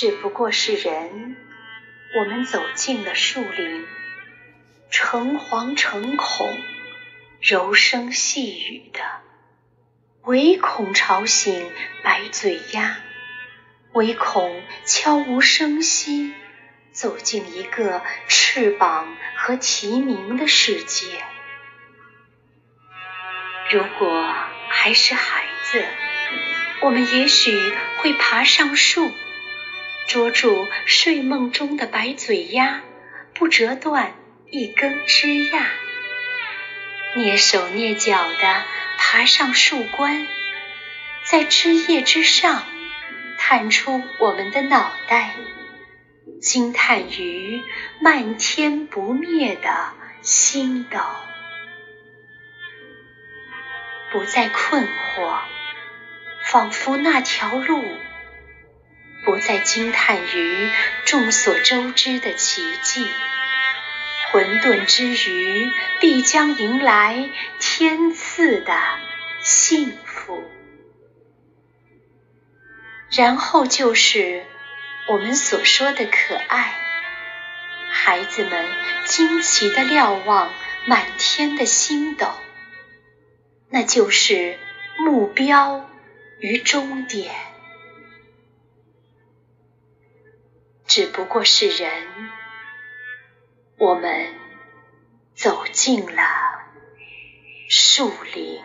只不过是人，我们走进了树林，诚惶诚恐，柔声细语的，唯恐吵醒白嘴鸦，唯恐悄无声息走进一个翅膀和啼鸣的世界。如果还是孩子，我们也许会爬上树，捉住睡梦中的白嘴鸦，不折断一根枝桠，蹑手蹑脚地爬上树冠，在枝叶之上探出我们的脑袋，惊叹于漫天不灭的星斗。不再困惑，仿佛那条路；不再惊叹于众所周知的奇迹。混沌之余，必将迎来天赐的幸福。然后就是我们所说的可爱。孩子们惊奇地瞭望满天的星斗。那就是目标与终点，只不过是人，我们走进了树林。